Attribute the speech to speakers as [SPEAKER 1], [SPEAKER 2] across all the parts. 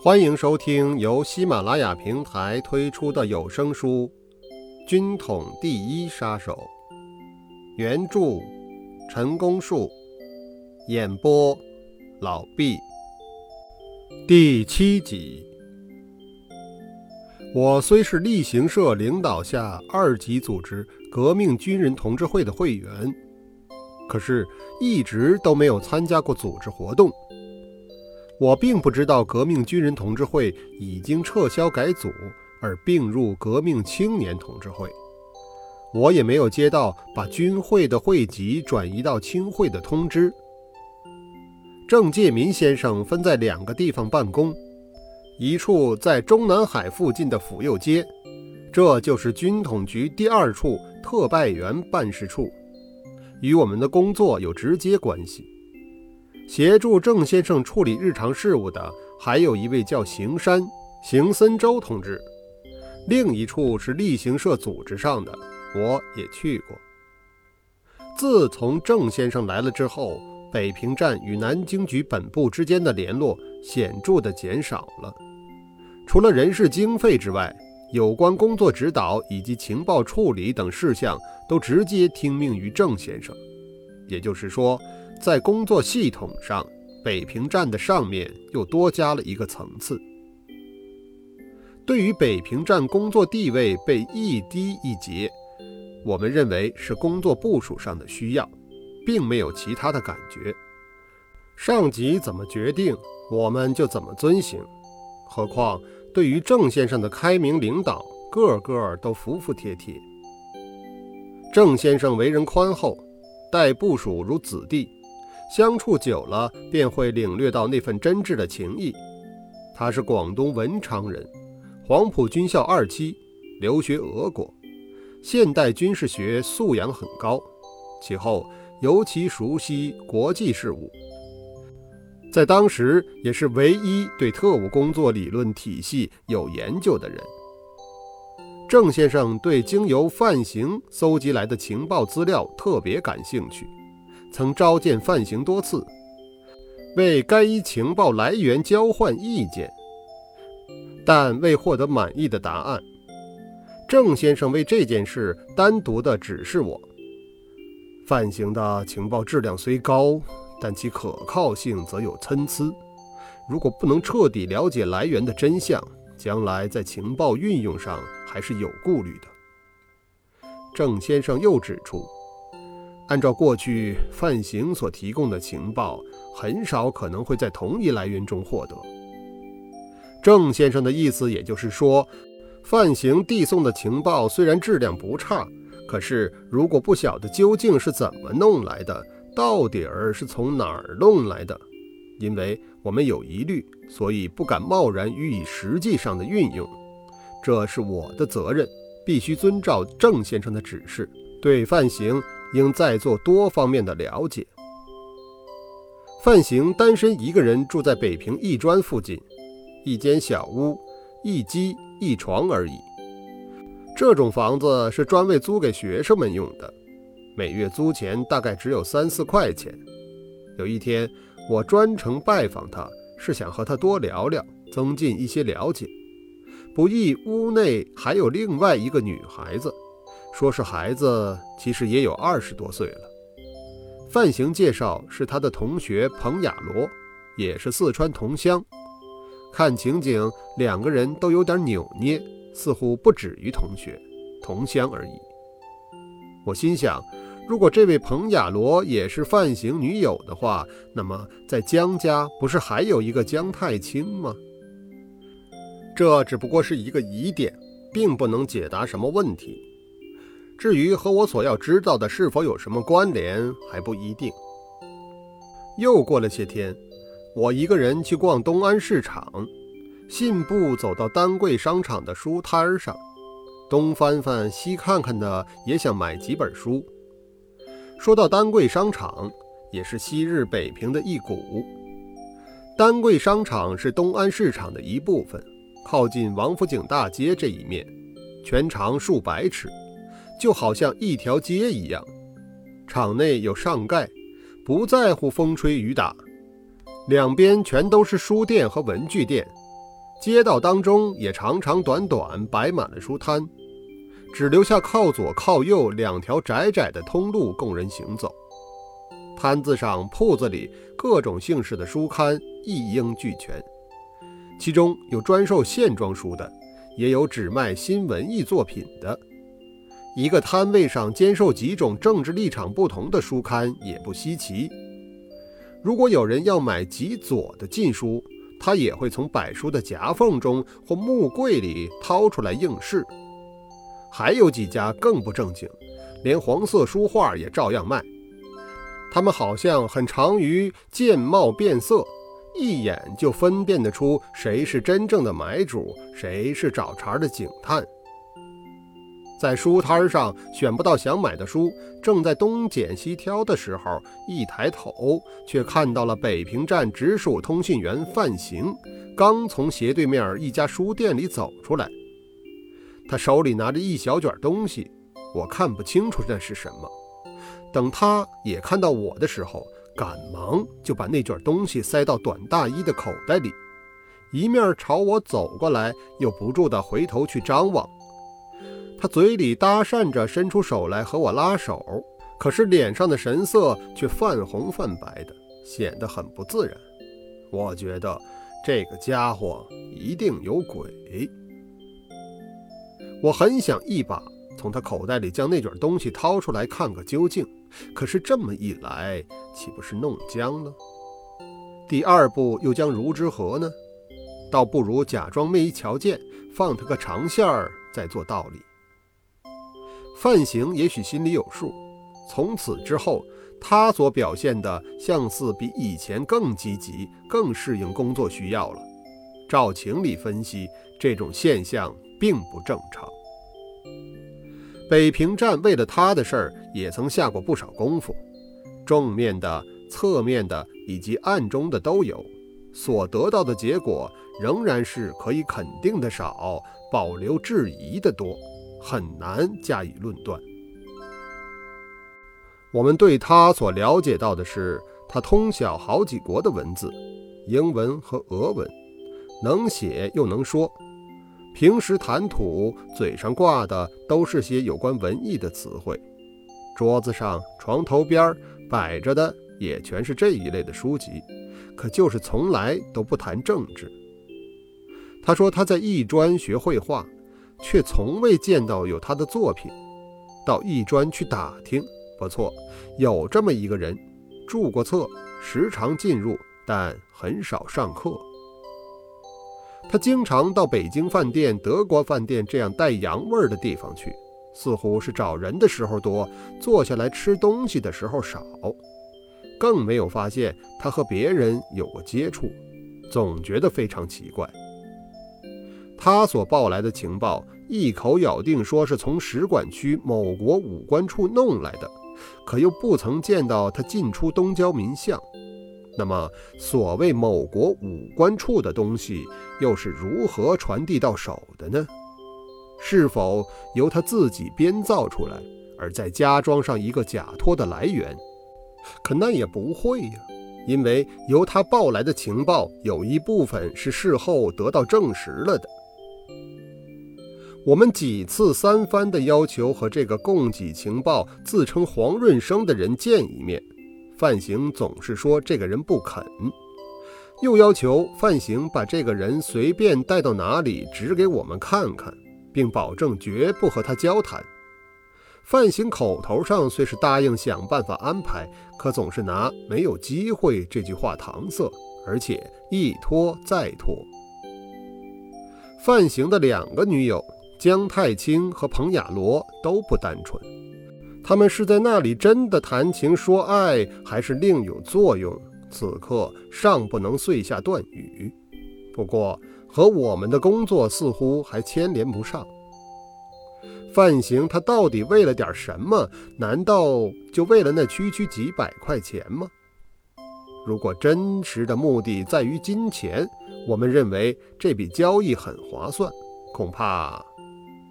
[SPEAKER 1] 欢迎收听由喜马拉雅平台推出的有声书《军统第一杀手》，原著陈功树，演播老毕。第七集。我虽是力行社领导下二级组织革命军人同志会的会员，可是一直都没有参加过组织活动。我并不知道革命军人同志会已经撤销改组，而并入革命青年同志会。我也没有接到把军会的会籍转移到青会的通知。郑介民先生分在两个地方办公，一处在中南海附近的府右街，这就是军统局第二处特派员办事处，与我们的工作有直接关系。协助郑先生处理日常事务的，还有一位叫邢山、邢森周同志。另一处是例行社组织上的，我也去过。自从郑先生来了之后，北平站与南京局本部之间的联络显著地减少了。除了人事经费之外，有关工作指导以及情报处理等事项都直接听命于郑先生。也就是说。在工作系统上，北平站的上面又多加了一个层次。对于北平站工作地位被一低一截，我们认为是工作部署上的需要，并没有其他的感觉。上级怎么决定，我们就怎么遵行。何况对于郑先生的开明领导，个个都服服帖帖。郑先生为人宽厚，待部署如子弟。相处久了，便会领略到那份真挚的情谊。他是广东文昌人，黄埔军校二期，留学俄国，现代军事学素养很高。其后尤其熟悉国际事务，在当时也是唯一对特务工作理论体系有研究的人。郑先生对经由范行搜集来的情报资料特别感兴趣。曾召见范行多次，为该一情报来源交换意见，但未获得满意的答案。郑先生为这件事单独的指示我：范行的情报质量虽高，但其可靠性则有参差。如果不能彻底了解来源的真相，将来在情报运用上还是有顾虑的。郑先生又指出。按照过去范行所提供的情报，很少可能会在同一来源中获得。郑先生的意思，也就是说，范行递送的情报虽然质量不差，可是如果不晓得究竟是怎么弄来的，到底儿是从哪儿弄来的，因为我们有疑虑，所以不敢贸然予以实际上的运用。这是我的责任，必须遵照郑先生的指示，对范行。应再做多方面的了解。范行单身一个人住在北平艺专附近，一间小屋，一机一床而已。这种房子是专为租给学生们用的，每月租钱大概只有三四块钱。有一天，我专程拜访他，是想和他多聊聊，增进一些了解。不意屋内还有另外一个女孩子。说是孩子，其实也有二十多岁了。范行介绍是他的同学彭雅罗，也是四川同乡。看情景，两个人都有点扭捏，似乎不止于同学、同乡而已。我心想，如果这位彭雅罗也是范行女友的话，那么在江家不是还有一个江太清吗？这只不过是一个疑点，并不能解答什么问题。至于和我所要知道的是否有什么关联，还不一定。又过了些天，我一个人去逛东安市场，信步走到丹桂商场的书摊上，东翻翻西看看的，也想买几本书。说到丹桂商场，也是昔日北平的一股。丹桂商场是东安市场的一部分，靠近王府井大街这一面，全长数百尺。就好像一条街一样，场内有上盖，不在乎风吹雨打，两边全都是书店和文具店，街道当中也长长短短摆满了书摊，只留下靠左靠右两条窄窄的通路供人行走。摊子上、铺子里各种姓氏的书刊一应俱全，其中有专售线装书的，也有只卖新文艺作品的。一个摊位上兼售几种政治立场不同的书刊也不稀奇。如果有人要买极左的禁书，他也会从摆书的夹缝中或木柜里掏出来应试。还有几家更不正经，连黄色书画也照样卖。他们好像很长于见貌变色，一眼就分辨得出谁是真正的买主，谁是找茬的警探。在书摊上选不到想买的书，正在东拣西挑的时候，一抬头却看到了北平站直属通信员范行，刚从斜对面一家书店里走出来。他手里拿着一小卷东西，我看不清楚那是什么。等他也看到我的时候，赶忙就把那卷东西塞到短大衣的口袋里，一面朝我走过来，又不住地回头去张望。他嘴里搭讪着，伸出手来和我拉手，可是脸上的神色却泛红泛白的，显得很不自然。我觉得这个家伙一定有鬼。我很想一把从他口袋里将那卷东西掏出来看个究竟，可是这么一来，岂不是弄僵了？第二步又将如之何呢？倒不如假装没瞧见，放他个长线儿，再做道理。范行也许心里有数，从此之后，他所表现的像似比以前更积极、更适应工作需要了。照情理分析，这种现象并不正常。北平站为了他的事儿，也曾下过不少功夫，正面的、侧面的以及暗中的都有，所得到的结果仍然是可以肯定的少，保留质疑的多。很难加以论断。我们对他所了解到的是，他通晓好几国的文字，英文和俄文，能写又能说。平时谈吐，嘴上挂的都是些有关文艺的词汇。桌子上、床头边摆着的也全是这一类的书籍，可就是从来都不谈政治。他说他在艺专学绘画。却从未见到有他的作品，到艺专去打听，不错，有这么一个人，注过册，时常进入，但很少上课。他经常到北京饭店、德国饭店这样带洋味儿的地方去，似乎是找人的时候多，坐下来吃东西的时候少，更没有发现他和别人有过接触，总觉得非常奇怪。他所报来的情报，一口咬定说是从使馆区某国武官处弄来的，可又不曾见到他进出东郊民巷。那么，所谓某国武官处的东西，又是如何传递到手的呢？是否由他自己编造出来，而再加装上一个假托的来源？可那也不会呀，因为由他报来的情报，有一部分是事后得到证实了的。我们几次三番的要求和这个供给情报、自称黄润生的人见一面，范行总是说这个人不肯，又要求范行把这个人随便带到哪里指给我们看看，并保证绝不和他交谈。范行口头上虽是答应想办法安排，可总是拿没有机会这句话搪塞，而且一拖再拖。范行的两个女友。姜太清和彭雅罗都不单纯，他们是在那里真的谈情说爱，还是另有作用？此刻尚不能遂下断语。不过和我们的工作似乎还牵连不上。范行他到底为了点什么？难道就为了那区区几百块钱吗？如果真实的目的在于金钱，我们认为这笔交易很划算，恐怕。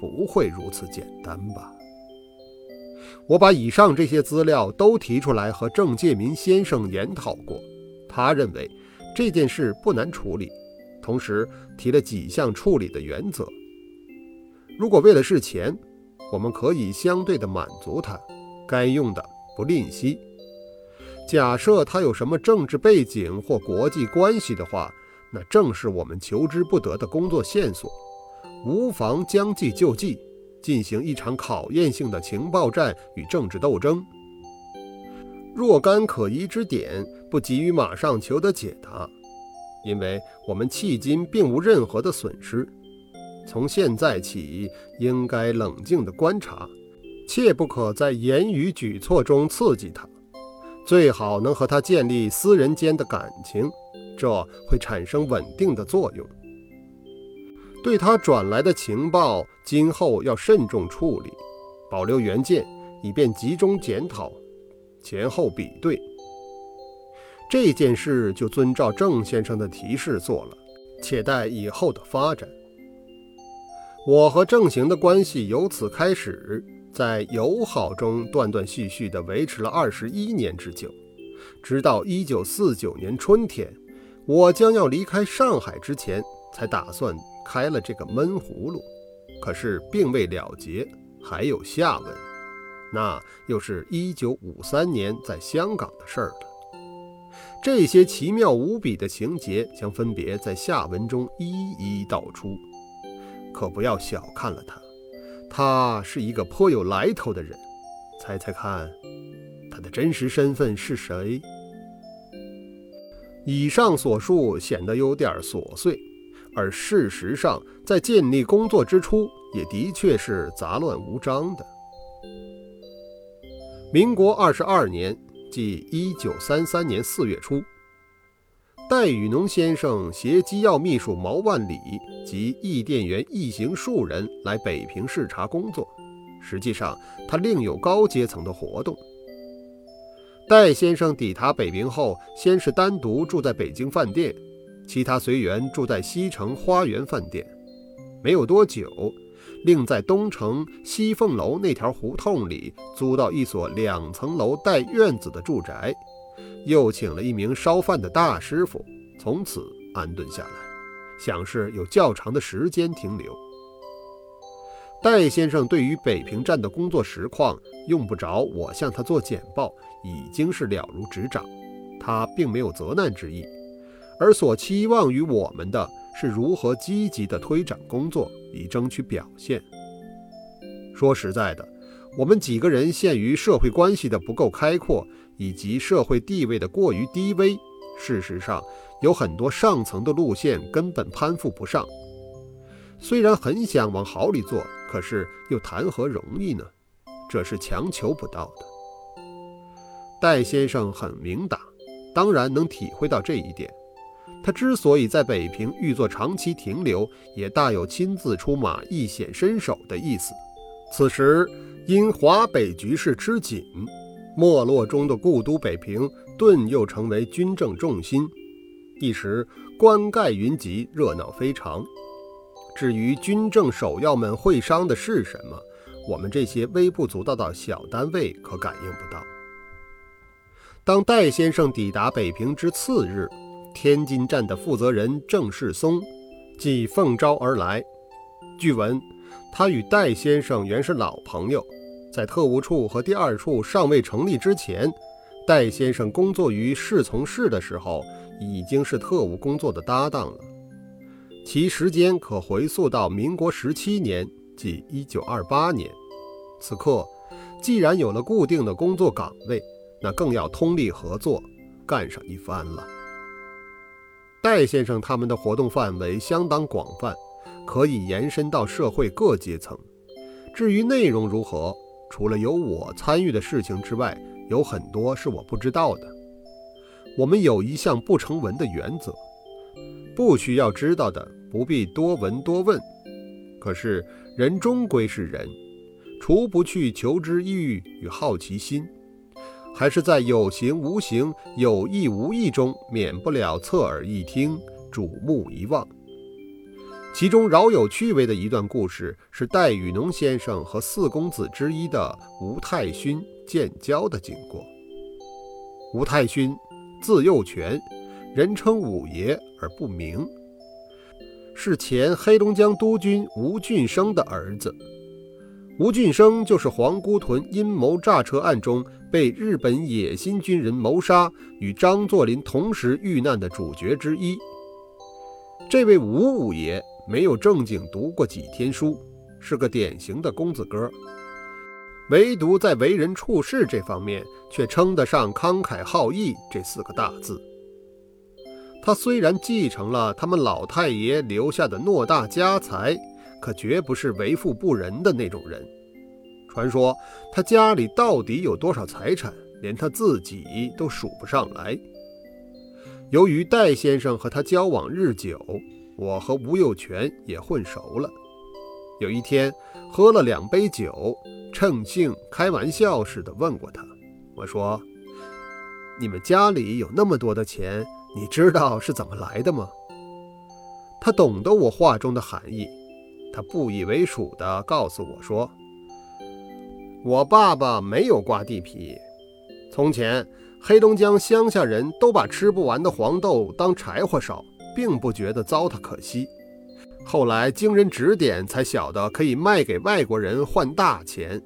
[SPEAKER 1] 不会如此简单吧？我把以上这些资料都提出来和郑介民先生研讨过，他认为这件事不难处理，同时提了几项处理的原则。如果为了是钱，我们可以相对的满足他，该用的不吝惜。假设他有什么政治背景或国际关系的话，那正是我们求之不得的工作线索，无妨将计就计，进行一场考验性的情报战与政治斗争。若干可疑之点，不急于马上求得解答，因为我们迄今并无任何的损失。从现在起，应该冷静地观察，切不可在言语举措中刺激他，最好能和他建立私人间的感情，这会产生稳定的作用。对他转来的情报，今后要慎重处理，保留原件，以便集中检讨。前后比对，这件事就遵照郑先生的提示做了，且待以后的发展。我和郑行的关系由此开始，在友好中断断续续地维持了二十一年之久，直到一九四九年春天，我将要离开上海之前，才打算开了这个闷葫芦，可是并未了结，还有下文。那又是一九五三年在香港的事儿了。这些奇妙无比的情节将分别在下文中一一道出。可不要小看了他，他是一个颇有来头的人。猜猜看，他的真实身份是谁？以上所述显得有点琐碎，而事实上，在建立工作之初，也的确是杂乱无章的。民国二十二年，即一九三三年四月初，戴雨农先生携机要秘书毛万里及驿电员一行数人来北平视察工作。实际上，他另有高阶层的活动。戴先生抵达北平后，先是单独住在北京饭店，其他随员住在西城花园饭店。没有多久。另在东城西凤楼那条胡同里租到一所两层楼带院子的住宅，又请了一名烧饭的大师傅，从此安顿下来，想是有较长的时间停留。戴先生对于北平站的工作实况，用不着我向他做简报，已经是了如指掌，他并没有责难之意，而所期望于我们的。是如何积极地推展工作，以争取表现。说实在的，我们几个人限于社会关系的不够开阔，以及社会地位的过于低微，事实上有很多上层的路线根本攀附不上。虽然很想往好里做，可是又谈何容易呢？这是强求不到的。戴先生很明达，当然能体会到这一点。他之所以在北平欲作长期停留，也大有亲自出马一显身手的意思。此时因华北局势吃紧，没落中的故都北平顿又成为军政重心，一时官盖云集，热闹非常。至于军政首要们会商的是什么，我们这些微不足道的小单位可感应不到。当戴先生抵达北平之次日。天津站的负责人郑世松，即奉召而来。据闻，他与戴先生原是老朋友，在特务处和第二处尚未成立之前，戴先生工作于侍从室的时候，已经是特务工作的搭档了。其时间可回溯到民国十七年，即一九二八年。此刻，既然有了固定的工作岗位，那更要通力合作，干上一番了。戴先生他们的活动范围相当广泛，可以延伸到社会各阶层。至于内容如何，除了有我参与的事情之外，有很多是我不知道的。我们有一项不成文的原则：不需要知道的，不必多闻多问。可是人终归是人，除不去求知欲与好奇心。还是在有形无形、有意无意中，免不了侧耳一听、瞩目一望。其中饶有趣味的一段故事，是戴雨农先生和四公子之一的吴太勋建交的经过。吴太勋，字幼全，人称五爷而不明。是前黑龙江督军吴俊升的儿子。吴俊升就是皇姑屯阴谋炸车案中被日本野心军人谋杀，与张作霖同时遇难的主角之一。这位吴五爷没有正经读过几天书，是个典型的公子哥，唯独在为人处事这方面却称得上慷慨好义这四个大字。他虽然继承了他们老太爷留下的偌大家财，可绝不是为富不仁的那种人。传说他家里到底有多少财产，连他自己都数不上来。由于戴先生和他交往日久，我和吴有权也混熟了。有一天喝了两杯酒，趁兴开玩笑似的问过他：“我说，你们家里有那么多的钱，你知道是怎么来的吗？”他懂得我话中的含义，他不以为属地告诉我说：“我爸爸没有刮地皮，从前。”黑龙江乡下人都把吃不完的黄豆当柴火烧，并不觉得糟蹋可惜。后来经人指点，才晓得可以卖给外国人换大钱。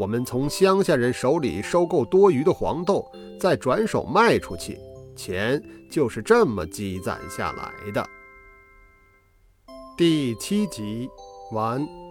[SPEAKER 1] 我们从乡下人手里收购多余的黄豆，再转手卖出去，钱就是这么积攒下来的。第七集完。